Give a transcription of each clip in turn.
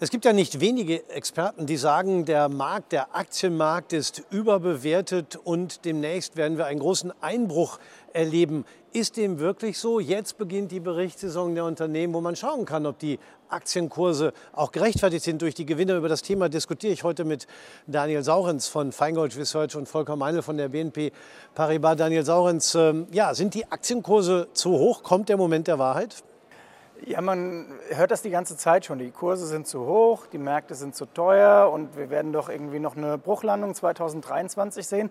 Es gibt ja nicht wenige Experten, die sagen, der Markt, der Aktienmarkt ist überbewertet und demnächst werden wir einen großen Einbruch erleben. Ist dem wirklich so? Jetzt beginnt die Berichtssaison der Unternehmen, wo man schauen kann, ob die Aktienkurse auch gerechtfertigt sind durch die Gewinne. Über das Thema diskutiere ich heute mit Daniel Saurenz von Feingold Research und Volker Meinl von der BNP Paribas. Daniel Saurenz, ähm, ja, sind die Aktienkurse zu hoch? Kommt der Moment der Wahrheit? Ja, man hört das die ganze Zeit schon. Die Kurse sind zu hoch, die Märkte sind zu teuer und wir werden doch irgendwie noch eine Bruchlandung 2023 sehen.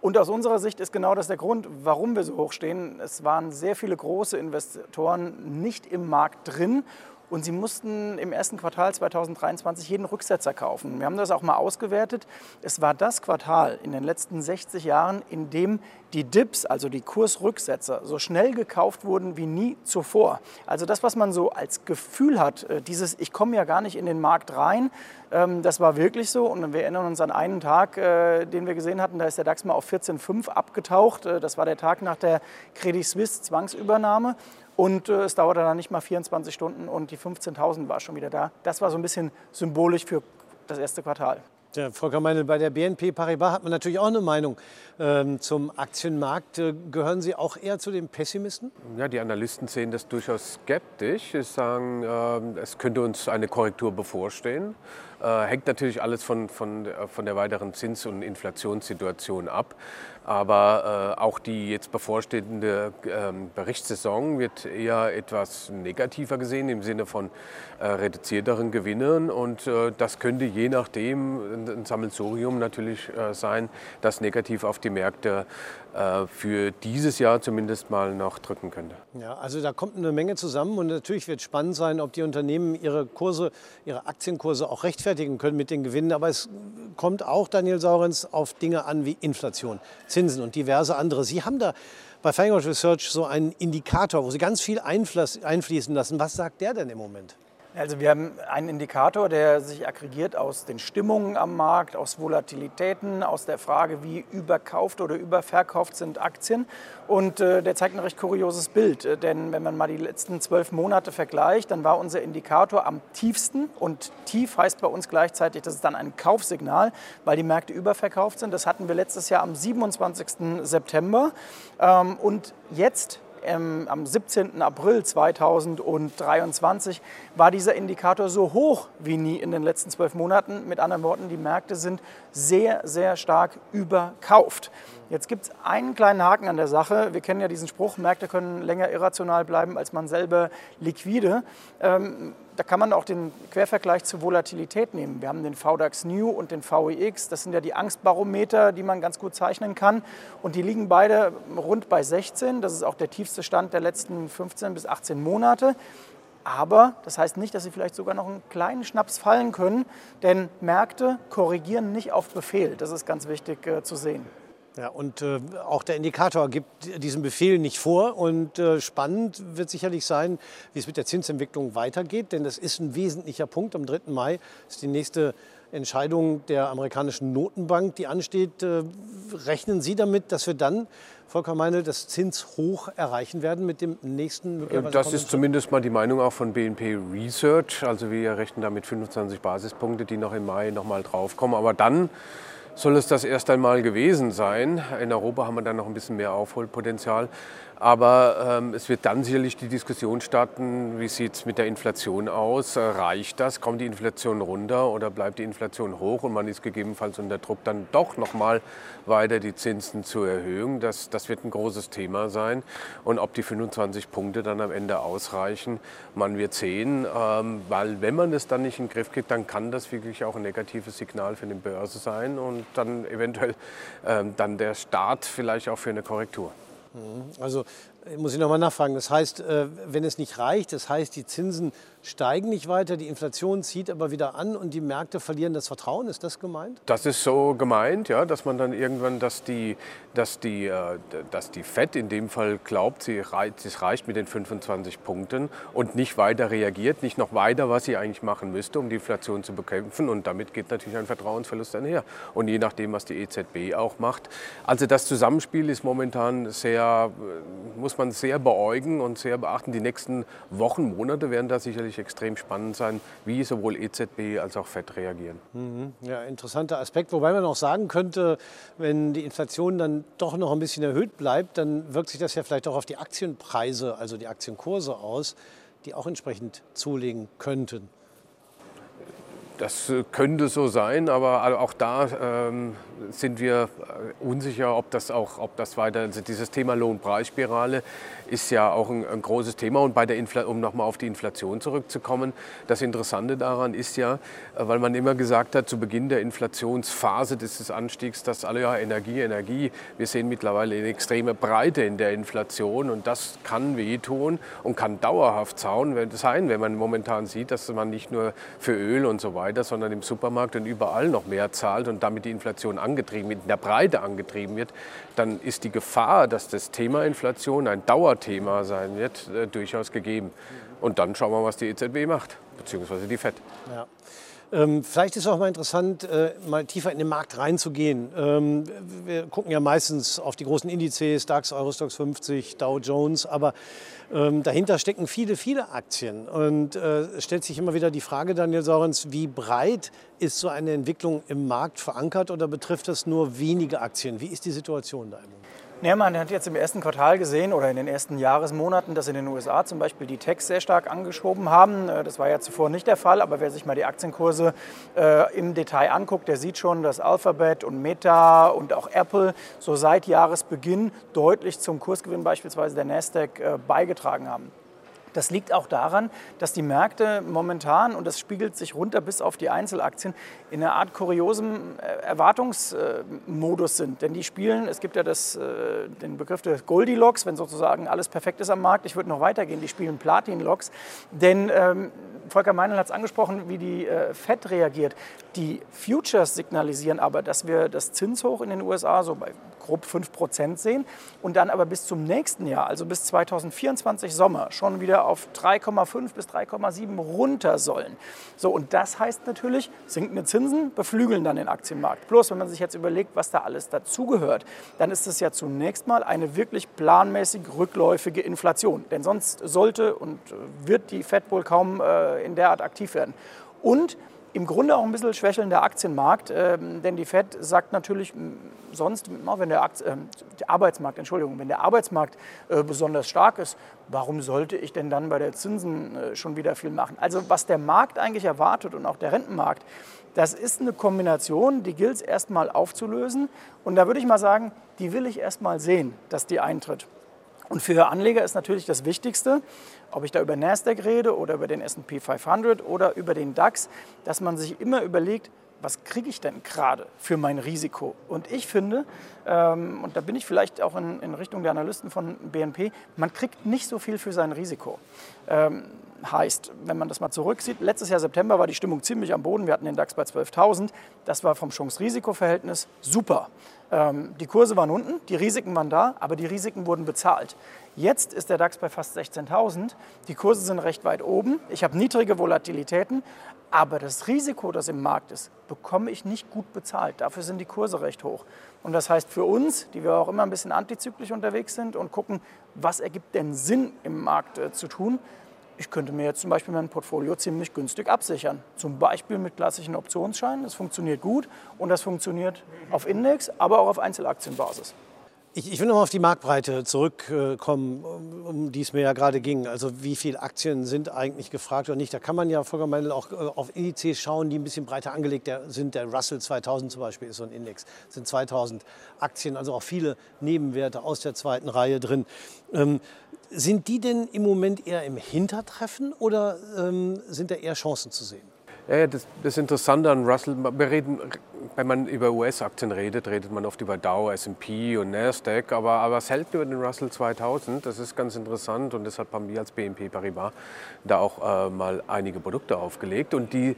Und aus unserer Sicht ist genau das der Grund, warum wir so hoch stehen. Es waren sehr viele große Investoren nicht im Markt drin und sie mussten im ersten Quartal 2023 jeden Rücksetzer kaufen. Wir haben das auch mal ausgewertet. Es war das Quartal in den letzten 60 Jahren, in dem die Dips, also die Kursrücksetzer, so schnell gekauft wurden wie nie zuvor. Also das, was man so als Gefühl hat, äh, dieses Ich komme ja gar nicht in den Markt rein, ähm, das war wirklich so. Und wir erinnern uns an einen Tag, äh, den wir gesehen hatten, da ist der DAX mal auf 14,5 abgetaucht. Äh, das war der Tag nach der Credit Suisse Zwangsübernahme. Und äh, es dauerte dann nicht mal 24 Stunden und die 15.000 war schon wieder da. Das war so ein bisschen symbolisch für das erste Quartal. Ja, Volker Meinl, bei der BNP Paribas hat man natürlich auch eine Meinung ähm, zum Aktienmarkt. Äh, gehören Sie auch eher zu den Pessimisten? Ja, die Analysten sehen das durchaus skeptisch. Sie sagen, äh, es könnte uns eine Korrektur bevorstehen. Äh, hängt natürlich alles von, von, von der weiteren Zins- und Inflationssituation ab. Aber äh, auch die jetzt bevorstehende äh, Berichtssaison wird eher etwas negativer gesehen im Sinne von äh, reduzierteren Gewinnen. Und äh, das könnte je nachdem ein Sammelsurium natürlich äh, sein, das negativ auf die Märkte äh, für dieses Jahr zumindest mal noch drücken könnte. Ja, also da kommt eine Menge zusammen und natürlich wird spannend sein, ob die Unternehmen ihre Kurse, ihre Aktienkurse auch rechtfertigen können mit den Gewinnen. Aber es kommt auch, Daniel Saurenz, auf Dinge an wie Inflation. Zinsen und diverse andere. Sie haben da bei Feingold Research so einen Indikator, wo Sie ganz viel einfließen lassen. Was sagt der denn im Moment? Also wir haben einen Indikator, der sich aggregiert aus den Stimmungen am Markt, aus Volatilitäten, aus der Frage, wie überkauft oder überverkauft sind Aktien. Und äh, der zeigt ein recht kurioses Bild. Äh, denn wenn man mal die letzten zwölf Monate vergleicht, dann war unser Indikator am tiefsten. Und tief heißt bei uns gleichzeitig, das ist dann ein Kaufsignal, weil die Märkte überverkauft sind. Das hatten wir letztes Jahr am 27. September. Ähm, und jetzt ähm, am 17. April 2023 war dieser Indikator so hoch wie nie in den letzten zwölf Monaten. Mit anderen Worten, die Märkte sind sehr, sehr stark überkauft. Jetzt gibt es einen kleinen Haken an der Sache. Wir kennen ja diesen Spruch, Märkte können länger irrational bleiben als man selber liquide. Ähm, da kann man auch den Quervergleich zur Volatilität nehmen. Wir haben den VDAX New und den VEX. Das sind ja die Angstbarometer, die man ganz gut zeichnen kann. Und die liegen beide rund bei 16. Das ist auch der tiefste Stand der letzten 15 bis 18 Monate. Aber das heißt nicht, dass sie vielleicht sogar noch einen kleinen Schnaps fallen können, denn Märkte korrigieren nicht auf Befehl. Das ist ganz wichtig äh, zu sehen. Ja, und äh, auch der Indikator gibt diesen Befehl nicht vor. Und äh, spannend wird sicherlich sein, wie es mit der Zinsentwicklung weitergeht, denn das ist ein wesentlicher Punkt. Am 3. Mai ist die nächste Entscheidung der amerikanischen Notenbank, die ansteht. Äh, rechnen Sie damit, dass wir dann, Volker Meinl, das Zinshoch erreichen werden mit dem nächsten? Das ist zumindest mal die Meinung auch von BNP Research. Also wir rechnen damit 25 Basispunkte, die noch im Mai noch mal draufkommen. Aber dann soll es das erst einmal gewesen sein. In Europa haben wir dann noch ein bisschen mehr Aufholpotenzial. Aber ähm, es wird dann sicherlich die Diskussion starten, wie sieht es mit der Inflation aus? Reicht das? Kommt die Inflation runter oder bleibt die Inflation hoch und man ist gegebenenfalls unter Druck, dann doch nochmal weiter die Zinsen zu erhöhen? Das, das wird ein großes Thema sein. Und ob die 25 Punkte dann am Ende ausreichen, man wird sehen. Ähm, weil wenn man das dann nicht in den Griff kriegt, dann kann das wirklich auch ein negatives Signal für die Börse sein und dann eventuell ähm, dann der Start vielleicht auch für eine Korrektur. Mhm. Also muss ich nochmal nachfragen. Das heißt, äh, wenn es nicht reicht, das heißt, die Zinsen steigen nicht weiter, die Inflation zieht aber wieder an und die Märkte verlieren das Vertrauen. Ist das gemeint? Das ist so gemeint, ja, dass man dann irgendwann, dass die, dass die, äh, dass die FED in dem Fall glaubt, sie reicht, es reicht mit den 25 Punkten und nicht weiter reagiert, nicht noch weiter, was sie eigentlich machen müsste, um die Inflation zu bekämpfen. Und damit geht natürlich ein Vertrauensverlust einher. Und je nachdem, was die EZB auch macht. Also das Zusammenspiel ist momentan sehr, äh, muss man sehr beäugen und sehr beachten. Die nächsten Wochen, Monate werden da sicherlich extrem spannend sein, wie sowohl EZB als auch FED reagieren. Mhm. Ja, interessanter Aspekt. Wobei man auch sagen könnte, wenn die Inflation dann doch noch ein bisschen erhöht bleibt, dann wirkt sich das ja vielleicht auch auf die Aktienpreise, also die Aktienkurse aus, die auch entsprechend zulegen könnten. Das äh, könnte so sein, aber auch da ähm, sind wir äh, unsicher, ob das auch, ob das weiter, also dieses Thema Lohnpreisspirale ist ja auch ein, ein großes Thema. Und bei der Infl um nochmal auf die Inflation zurückzukommen, das Interessante daran ist ja, äh, weil man immer gesagt hat, zu Beginn der Inflationsphase des Anstiegs, dass alle ja Energie, Energie, wir sehen mittlerweile eine extreme Breite in der Inflation und das kann wehtun und kann dauerhaft sein, wenn man momentan sieht, dass man nicht nur für Öl und so weiter, sondern im Supermarkt und überall noch mehr zahlt und damit die Inflation angetrieben wird, in der Breite angetrieben wird, dann ist die Gefahr, dass das Thema Inflation ein Dauerthema sein wird, äh, durchaus gegeben. Und dann schauen wir, was die EZB macht, beziehungsweise die FED. Ja. Ähm, vielleicht ist es auch mal interessant, äh, mal tiefer in den Markt reinzugehen. Ähm, wir gucken ja meistens auf die großen Indizes, DAX, Eurostox 50, Dow Jones, aber ähm, dahinter stecken viele, viele Aktien. Und äh, stellt sich immer wieder die Frage, Daniel Saurens, wie breit ist so eine Entwicklung im Markt verankert oder betrifft das nur wenige Aktien? Wie ist die Situation da im Moment? Ja, man hat jetzt im ersten Quartal gesehen oder in den ersten Jahresmonaten, dass in den USA zum Beispiel die Techs sehr stark angeschoben haben. Äh, das war ja zuvor nicht der Fall, aber wer sich mal die Aktienkurse äh, im Detail anguckt, der sieht schon, dass Alphabet und Meta und auch Apple so seit Jahresbeginn deutlich zum Kursgewinn beispielsweise der Nasdaq äh, beigetragen haben. Das liegt auch daran, dass die Märkte momentan, und das spiegelt sich runter bis auf die Einzelaktien, in einer Art kuriosem äh, Erwartungsmodus sind. Denn die spielen, es gibt ja das, äh, den Begriff des Goldilocks, wenn sozusagen alles perfekt ist am Markt. Ich würde noch weitergehen, die spielen Platin-Locks. Denn ähm, Volker Meinl hat es angesprochen, wie die äh, FED reagiert. Die Futures signalisieren aber, dass wir das Zinshoch in den USA so bei grob 5 Prozent sehen und dann aber bis zum nächsten Jahr, also bis 2024 Sommer, schon wieder auf 3,5 bis 3,7 runter sollen. So, und das heißt natürlich, sinkende Zinsen beflügeln dann den Aktienmarkt. Bloß, wenn man sich jetzt überlegt, was da alles dazugehört, dann ist es ja zunächst mal eine wirklich planmäßig rückläufige Inflation. Denn sonst sollte und wird die Fed wohl kaum äh, in der Art aktiv werden. Und im Grunde auch ein bisschen schwächelnder Aktienmarkt, äh, denn die Fed sagt natürlich sonst, wenn der, Akt, äh, der Arbeitsmarkt, Entschuldigung, wenn der Arbeitsmarkt äh, besonders stark ist, warum sollte ich denn dann bei der Zinsen äh, schon wieder viel machen? Also was der Markt eigentlich erwartet und auch der Rentenmarkt, das ist eine Kombination, die gilt es erstmal aufzulösen. Und da würde ich mal sagen, die will ich erstmal sehen, dass die eintritt. Und für Anleger ist natürlich das Wichtigste, ob ich da über Nasdaq rede oder über den S&P 500 oder über den DAX, dass man sich immer überlegt, was kriege ich denn gerade für mein Risiko? Und ich finde, ähm, und da bin ich vielleicht auch in, in, Richtung der Analysten von BNP, man kriegt nicht so viel für sein Risiko. Ähm, heißt, wenn man das mal zurücksieht, letztes Jahr September war die Stimmung ziemlich am Boden, wir hatten den DAX bei 12.000, das war vom Chance-Risiko-Verhältnis super. Ähm, die Kurse waren unten, die Risiken waren da, aber die Risiken wurden bezahlt. Jetzt ist der DAX bei fast 16.000, die Kurse sind recht weit oben, ich habe niedrige Volatilitäten, aber das Risiko, das im Markt ist, bekomme ich nicht gut bezahlt. Dafür sind die Kurse recht hoch. Und das heißt für uns, die wir auch immer ein bisschen antizyklisch unterwegs sind und gucken, was ergibt denn Sinn im Markt äh, zu tun, ich könnte mir jetzt zum Beispiel mein Portfolio ziemlich günstig absichern. Zum Beispiel mit klassischen Optionsscheinen. Das funktioniert gut und das funktioniert auf Index, aber auch auf Einzelaktienbasis. Ich, ich will noch mal auf die Marktbreite zurückkommen, um die es mir ja gerade ging. Also wie viele Aktien sind eigentlich gefragt oder nicht? Da kann man ja Volker Meinl auch äh, auf Indizes schauen, die ein bisschen breiter angelegt sind. Der Russell 2000 zum Beispiel ist so ein Index. Sind 2000 Aktien, also auch viele Nebenwerte aus der zweiten Reihe drin. Ähm, sind die denn im Moment eher im Hintertreffen oder ähm, sind da eher Chancen zu sehen? Ja, das, das Interessante an Russell, wir reden, wenn man über US-Aktien redet, redet man oft über Dow, S&P und Nasdaq, aber, aber selten über den Russell 2000. Das ist ganz interessant und deshalb haben wir als BNP Paribas da auch äh, mal einige Produkte aufgelegt und die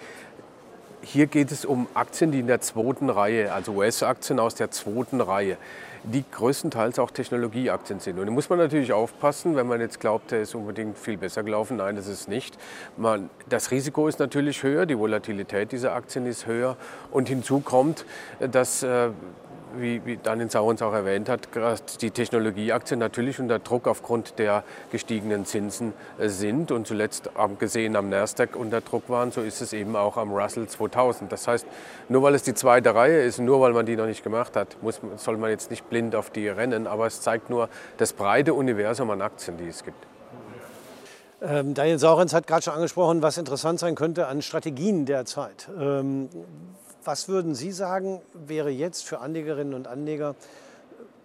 hier geht es um Aktien, die in der zweiten Reihe, also US-Aktien aus der zweiten Reihe die größtenteils auch Technologieaktien sind. Und da muss man natürlich aufpassen, wenn man jetzt glaubt, der ist unbedingt viel besser gelaufen. Nein, das ist nicht. Man, das Risiko ist natürlich höher, die Volatilität dieser Aktien ist höher. Und hinzu kommt, dass äh, wie, wie Daniel Saurens auch erwähnt hat, die Technologieaktien natürlich unter Druck aufgrund der gestiegenen Zinsen äh, sind und zuletzt gesehen am Nasdaq unter Druck waren, so ist es eben auch am Russell 2000. Das heißt, nur weil es die zweite Reihe ist, nur weil man die noch nicht gemacht hat, muss, soll man jetzt nicht blind auf die rennen, aber es zeigt nur das breite Universum an Aktien, die es gibt. Ähm, Daniel Saurens hat gerade schon angesprochen, was interessant sein könnte an Strategien derzeit. Ähm, was würden Sie sagen, wäre jetzt für Anlegerinnen und Anleger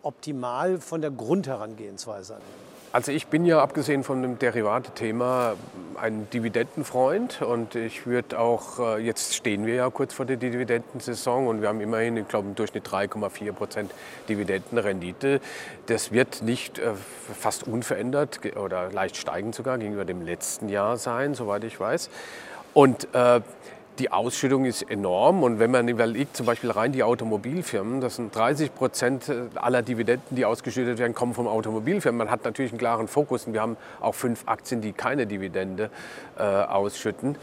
optimal von der Grundherangehensweise? Also ich bin ja abgesehen von dem Derivate-Thema ein Dividendenfreund und ich würde auch, äh, jetzt stehen wir ja kurz vor der Dividendensaison und wir haben immerhin, ich glaube, im Durchschnitt 3,4 Prozent Dividendenrendite. Das wird nicht äh, fast unverändert oder leicht steigend sogar gegenüber dem letzten Jahr sein, soweit ich weiß. Und äh, die Ausschüttung ist enorm und wenn man überlegt, zum Beispiel rein die Automobilfirmen, das sind 30 Prozent aller Dividenden, die ausgeschüttet werden, kommen vom Automobilfirmen. Man hat natürlich einen klaren Fokus und wir haben auch fünf Aktien, die keine Dividende äh, ausschütten.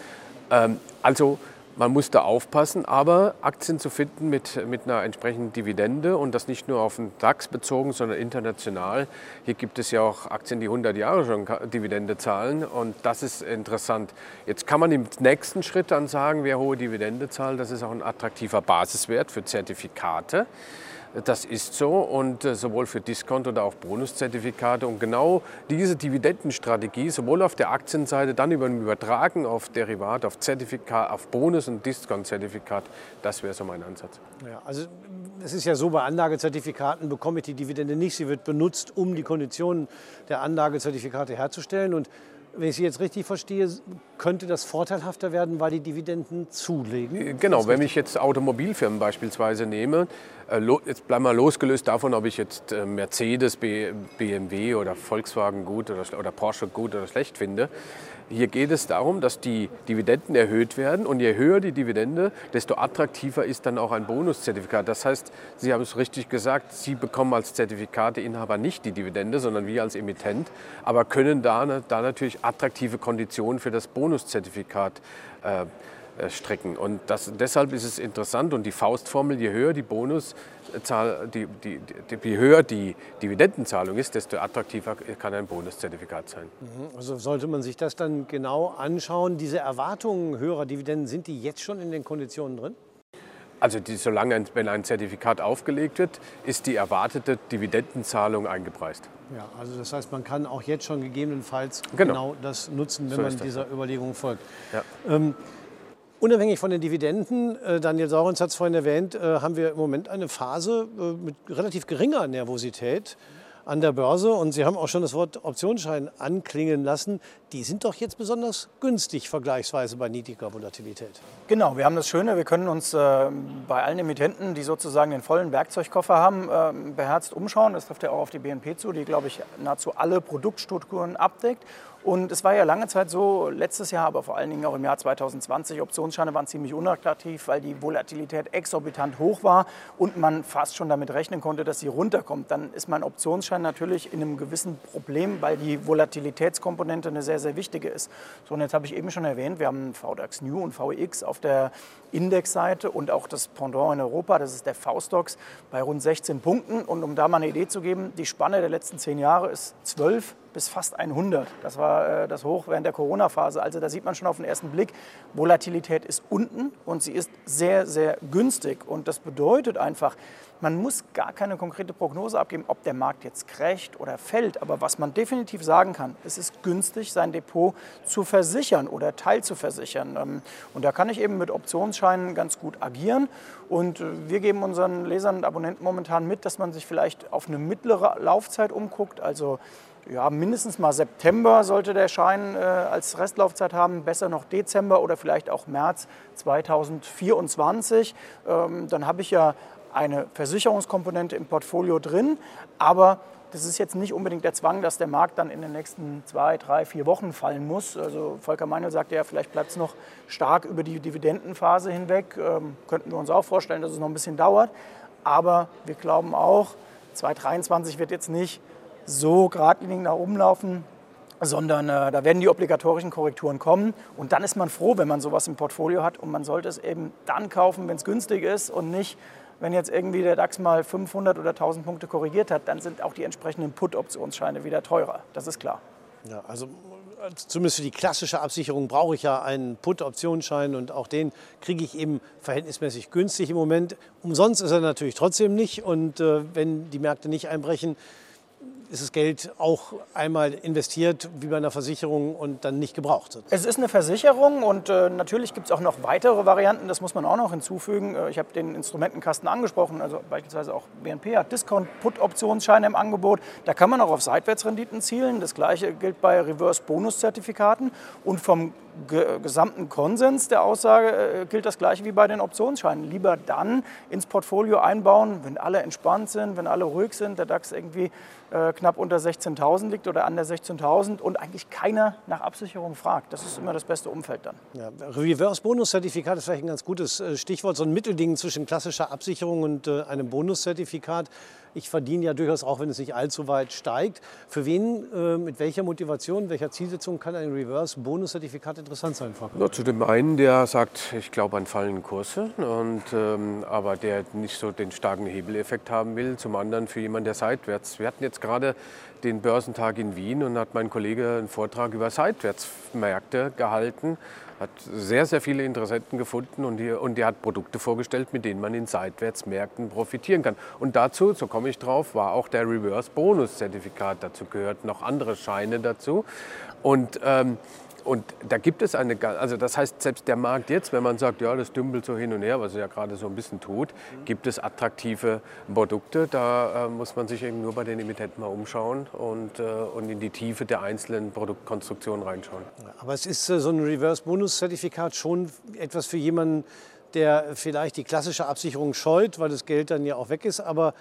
Ähm, also man muss da aufpassen, aber Aktien zu finden mit, mit einer entsprechenden Dividende und das nicht nur auf den DAX bezogen, sondern international. Hier gibt es ja auch Aktien, die 100 Jahre schon Dividende zahlen und das ist interessant. Jetzt kann man im nächsten Schritt dann sagen, wer hohe Dividende zahlt, das ist auch ein attraktiver Basiswert für Zertifikate. Das ist so und äh, sowohl für Discount oder auch Bonuszertifikate. Und genau diese Dividendenstrategie, sowohl auf der Aktienseite, dann über ein Übertragen auf Derivat, auf Zertifikat, auf Bonus- und Discount-Zertifikat, das wäre so mein Ansatz. Ja, also es ist ja so, bei Anlagezertifikaten bekomme ich die Dividende nicht. Sie wird benutzt, um die Konditionen der Anlagezertifikate herzustellen. Und wenn ich Sie jetzt richtig verstehe, könnte das vorteilhafter werden, weil die Dividenden zulegen? Äh, genau, wenn ich jetzt Automobilfirmen beispielsweise nehme, jetzt bleiben wir losgelöst davon, ob ich jetzt äh, Mercedes, BMW oder Volkswagen gut oder Porsche gut oder schlecht finde. Hier geht es darum, dass die Dividenden erhöht werden und je höher die Dividende, desto attraktiver ist dann auch ein Bonuszertifikat. Das heißt, Sie haben es richtig gesagt, Sie bekommen als Zertifikateinhaber nicht die Dividende, sondern wir als Emittent, aber können da, da natürlich attraktive Konditionen für das Bonuszertifikat äh, äh, strecken. Und das, deshalb ist es interessant und die Faustformel, je höher die Bonuszahl, die, die, die, je höher die Dividendenzahlung ist, desto attraktiver kann ein Bonuszertifikat sein. Mhm. Also sollte man sich das dann genau anschauen. Diese Erwartungen höherer Dividenden, sind die jetzt schon in den Konditionen drin? Also die, solange ein, wenn ein Zertifikat aufgelegt wird, ist die erwartete Dividendenzahlung eingepreist. Ja, also das heißt, man kann auch jetzt schon gegebenenfalls genau, genau das nutzen, wenn so man dieser Überlegung folgt. Ja. Ähm, Unabhängig von den Dividenden, äh, Daniel Saurens hat es vorhin erwähnt, äh, haben wir im Moment eine Phase äh, mit relativ geringer Nervosität an der Börse. Und Sie haben auch schon das Wort Optionsschein anklingen lassen. Die sind doch jetzt besonders günstig vergleichsweise bei niedriger Volatilität. Genau, wir haben das Schöne, wir können uns äh, bei allen Emittenten, die sozusagen den vollen Werkzeugkoffer haben, äh, beherzt umschauen. Das trifft ja auch auf die BNP zu, die, glaube ich, nahezu alle Produktstrukturen abdeckt. Und es war ja lange Zeit so, letztes Jahr, aber vor allen Dingen auch im Jahr 2020, Optionsscheine waren ziemlich unattraktiv, weil die Volatilität exorbitant hoch war und man fast schon damit rechnen konnte, dass sie runterkommt. Dann ist mein Optionsschein natürlich in einem gewissen Problem, weil die Volatilitätskomponente eine sehr, sehr wichtige ist. So, und jetzt habe ich eben schon erwähnt, wir haben VDAX New und VEX auf der Indexseite und auch das Pendant in Europa, das ist der V-Stox, bei rund 16 Punkten. Und um da mal eine Idee zu geben, die Spanne der letzten zehn Jahre ist 12 bis fast 100. Das war äh, das Hoch während der Corona-Phase. Also da sieht man schon auf den ersten Blick, Volatilität ist unten und sie ist sehr, sehr günstig. Und das bedeutet einfach, man muss gar keine konkrete Prognose abgeben, ob der Markt jetzt krächt oder fällt. Aber was man definitiv sagen kann, es ist günstig, sein Depot zu versichern oder teilzuversichern. Ähm, und da kann ich eben mit Optionsscheinen ganz gut agieren. Und äh, wir geben unseren Lesern und Abonnenten momentan mit, dass man sich vielleicht auf eine mittlere Laufzeit umguckt. Also ja, mindestens mal September sollte der Schein äh, als Restlaufzeit haben, besser noch Dezember oder vielleicht auch März 2024. Ähm, dann habe ich ja eine Versicherungskomponente im Portfolio drin, aber das ist jetzt nicht unbedingt der Zwang, dass der Markt dann in den nächsten zwei, drei, vier Wochen fallen muss. Also Volker Meinl sagt ja, vielleicht bleibt es noch stark über die Dividendenphase hinweg. Ähm, könnten wir uns auch vorstellen, dass es noch ein bisschen dauert. Aber wir glauben auch, 2023 wird jetzt nicht so geradlinig nach oben laufen, sondern äh, da werden die obligatorischen Korrekturen kommen. Und dann ist man froh, wenn man sowas im Portfolio hat. Und man sollte es eben dann kaufen, wenn es günstig ist und nicht wenn jetzt irgendwie der DAX mal 500 oder 1000 Punkte korrigiert hat, dann sind auch die entsprechenden Put-Optionsscheine wieder teurer. Das ist klar. Ja, also zumindest für die klassische Absicherung brauche ich ja einen Put-Optionsschein und auch den kriege ich eben verhältnismäßig günstig im Moment. Umsonst ist er natürlich trotzdem nicht und äh, wenn die Märkte nicht einbrechen, ist das Geld auch einmal investiert wie bei einer Versicherung und dann nicht gebraucht. Es ist eine Versicherung und äh, natürlich gibt es auch noch weitere Varianten, das muss man auch noch hinzufügen. Äh, ich habe den Instrumentenkasten angesprochen, also beispielsweise auch BNP hat Discount-Put-Optionsscheine im Angebot. Da kann man auch auf Seitwärtsrenditen zielen. Das gleiche gilt bei Reverse-Bonus-Zertifikaten und vom gesamten Konsens der Aussage äh, gilt das gleiche wie bei den Optionsscheinen. Lieber dann ins Portfolio einbauen, wenn alle entspannt sind, wenn alle ruhig sind, der DAX irgendwie äh, knapp unter 16.000 liegt oder an der 16.000 und eigentlich keiner nach Absicherung fragt. Das ist immer das beste Umfeld dann. Ja, Reverse-Bonus-Zertifikat ist vielleicht ein ganz gutes äh, Stichwort, so ein Mittelding zwischen klassischer Absicherung und äh, einem Bonuszertifikat. Ich verdiene ja durchaus auch, wenn es nicht allzu weit steigt. Für wen, äh, mit welcher Motivation, welcher Zielsetzung kann ein Reverse-Bonus-Zertifikat interessant sein, Frau Zu dem einen, der sagt, ich glaube an fallende Kurse, und, ähm, aber der nicht so den starken Hebeleffekt haben will. Zum anderen für jemanden, der seitwärts. Wir hatten jetzt gerade den Börsentag in Wien und hat mein Kollege einen Vortrag über Seitwärtsmärkte gehalten hat sehr, sehr viele Interessenten gefunden und, die, und die hat Produkte vorgestellt, mit denen man in Seitwärtsmärkten profitieren kann. Und dazu, so komme ich drauf, war auch der Reverse-Bonus-Zertifikat. Dazu gehört noch andere Scheine dazu. Und ähm, und da gibt es eine, also das heißt, selbst der Markt jetzt, wenn man sagt, ja, das dümpelt so hin und her, was er ja gerade so ein bisschen tut, gibt es attraktive Produkte. Da äh, muss man sich eben nur bei den Emittenten mal umschauen und, äh, und in die Tiefe der einzelnen Produktkonstruktionen reinschauen. Aber es ist äh, so ein Reverse-Bonus-Zertifikat schon etwas für jemanden, der vielleicht die klassische Absicherung scheut, weil das Geld dann ja auch weg ist, aber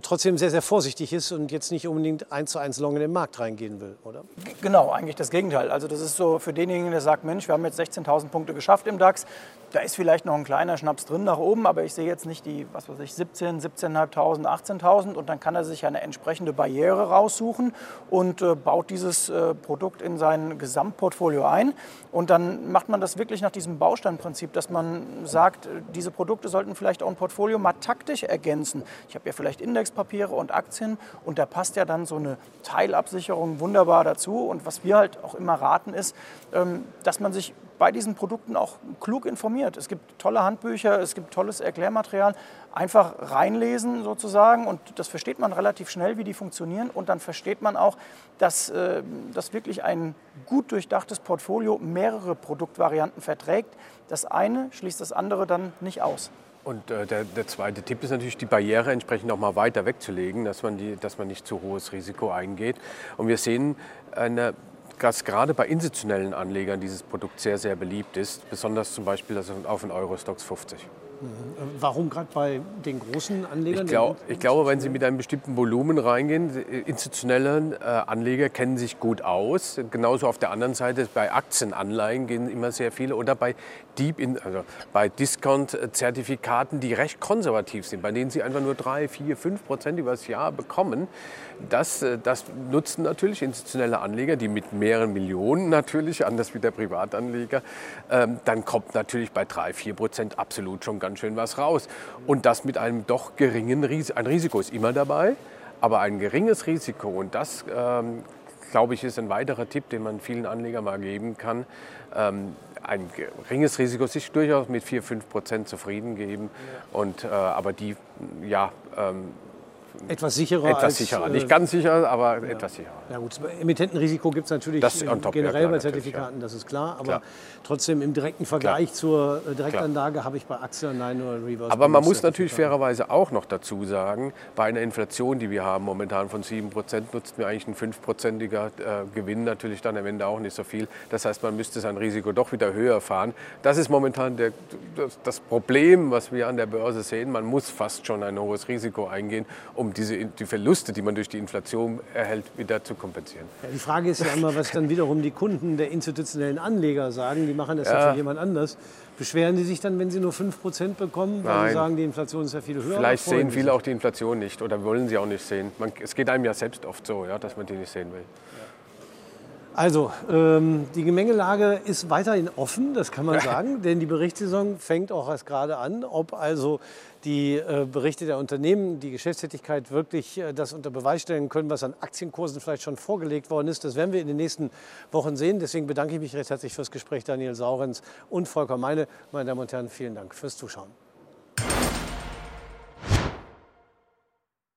trotzdem sehr, sehr vorsichtig ist und jetzt nicht unbedingt eins zu eins long in den Markt reingehen will, oder? Genau, eigentlich das Gegenteil. Also das ist so für denjenigen, der sagt, Mensch, wir haben jetzt 16.000 Punkte geschafft im DAX, da ist vielleicht noch ein kleiner Schnaps drin nach oben, aber ich sehe jetzt nicht die, was weiß ich, 17, 17.500, 18.000 und dann kann er sich eine entsprechende Barriere raussuchen und äh, baut dieses äh, Produkt in sein Gesamtportfolio ein und dann macht man das wirklich nach diesem Bausteinprinzip, dass man sagt, diese Produkte sollten vielleicht auch ein Portfolio mal taktisch ergänzen. Ich habe ja vielleicht in Indexpapiere und Aktien und da passt ja dann so eine Teilabsicherung wunderbar dazu. Und was wir halt auch immer raten ist, ähm, dass man sich bei diesen Produkten auch klug informiert. Es gibt tolle Handbücher, es gibt tolles Erklärmaterial. Einfach reinlesen sozusagen und das versteht man relativ schnell, wie die funktionieren. Und dann versteht man auch, dass, äh, dass wirklich ein gut durchdachtes Portfolio mehrere Produktvarianten verträgt. Das eine schließt das andere dann nicht aus. Und äh, der, der, zweite Tipp ist natürlich, die Barriere entsprechend noch mal weiter wegzulegen, dass man, die, dass man nicht zu hohes Risiko eingeht. Und wir sehen, eine, dass gerade bei institutionellen Anlegern dieses Produkt sehr, sehr beliebt ist, besonders zum Beispiel auf den Eurostox 50. Warum gerade bei den großen Anlegern? Ich, glaub, ich glaube, wenn Sie mit einem bestimmten Volumen reingehen, institutionelle äh, Anleger kennen sich gut aus. Genauso auf der anderen Seite bei Aktienanleihen gehen immer sehr viele oder bei Deep in, also bei Discount-Zertifikaten, die recht konservativ sind, bei denen Sie einfach nur 3, 4, 5 Prozent über das Jahr bekommen. Das, äh, das nutzen natürlich institutionelle Anleger, die mit mehreren Millionen natürlich, anders wie der Privatanleger, ähm, dann kommt natürlich bei 3, 4 Prozent absolut schon ganz schön was raus. Und das mit einem doch geringen Risiko. Ein Risiko ist immer dabei, aber ein geringes Risiko. Und das, ähm, glaube ich, ist ein weiterer Tipp, den man vielen Anlegern mal geben kann. Ähm, ein geringes Risiko sich durchaus mit 4, 5 Prozent zufrieden geben. Und, äh, aber die, ja, ähm, etwas sicherer. Etwas als, sicherer. Nicht ganz sicher, aber ja. etwas sicherer. Ja gut, Emittentenrisiko gibt es natürlich das top, generell ja, klar, bei Zertifikaten, das ist klar. Aber klar. trotzdem im direkten Vergleich klar. zur äh, Direktanlage habe ich bei Aktien nein oder Reverse. Aber man muss natürlich fairerweise auch noch dazu sagen, bei einer Inflation, die wir haben momentan von 7 nutzt mir eigentlich ein 5%iger äh, Gewinn natürlich dann am Ende auch nicht so viel. Das heißt, man müsste sein Risiko doch wieder höher fahren. Das ist momentan der, das, das Problem, was wir an der Börse sehen. Man muss fast schon ein hohes Risiko eingehen, um diese, die Verluste, die man durch die Inflation erhält, wieder zu kompensieren. Ja, die Frage ist ja immer, was dann wiederum die Kunden der institutionellen Anleger sagen. Die machen das ja, ja für jemand anders. Beschweren die sich dann, wenn sie nur 5% bekommen, weil Nein. sie sagen, die Inflation ist ja viel höher? Vielleicht sehen viele auch die Inflation nicht oder wollen sie auch nicht sehen. Man, es geht einem ja selbst oft so, ja, dass man die nicht sehen will. Also, ähm, die Gemengelage ist weiterhin offen, das kann man sagen, denn die Berichtssaison fängt auch erst gerade an. Ob also die äh, Berichte der Unternehmen, die Geschäftstätigkeit wirklich äh, das unter Beweis stellen können, was an Aktienkursen vielleicht schon vorgelegt worden ist, das werden wir in den nächsten Wochen sehen. Deswegen bedanke ich mich recht herzlich fürs Gespräch, Daniel Saurenz und Volker Meine. Meine Damen und Herren, vielen Dank fürs Zuschauen.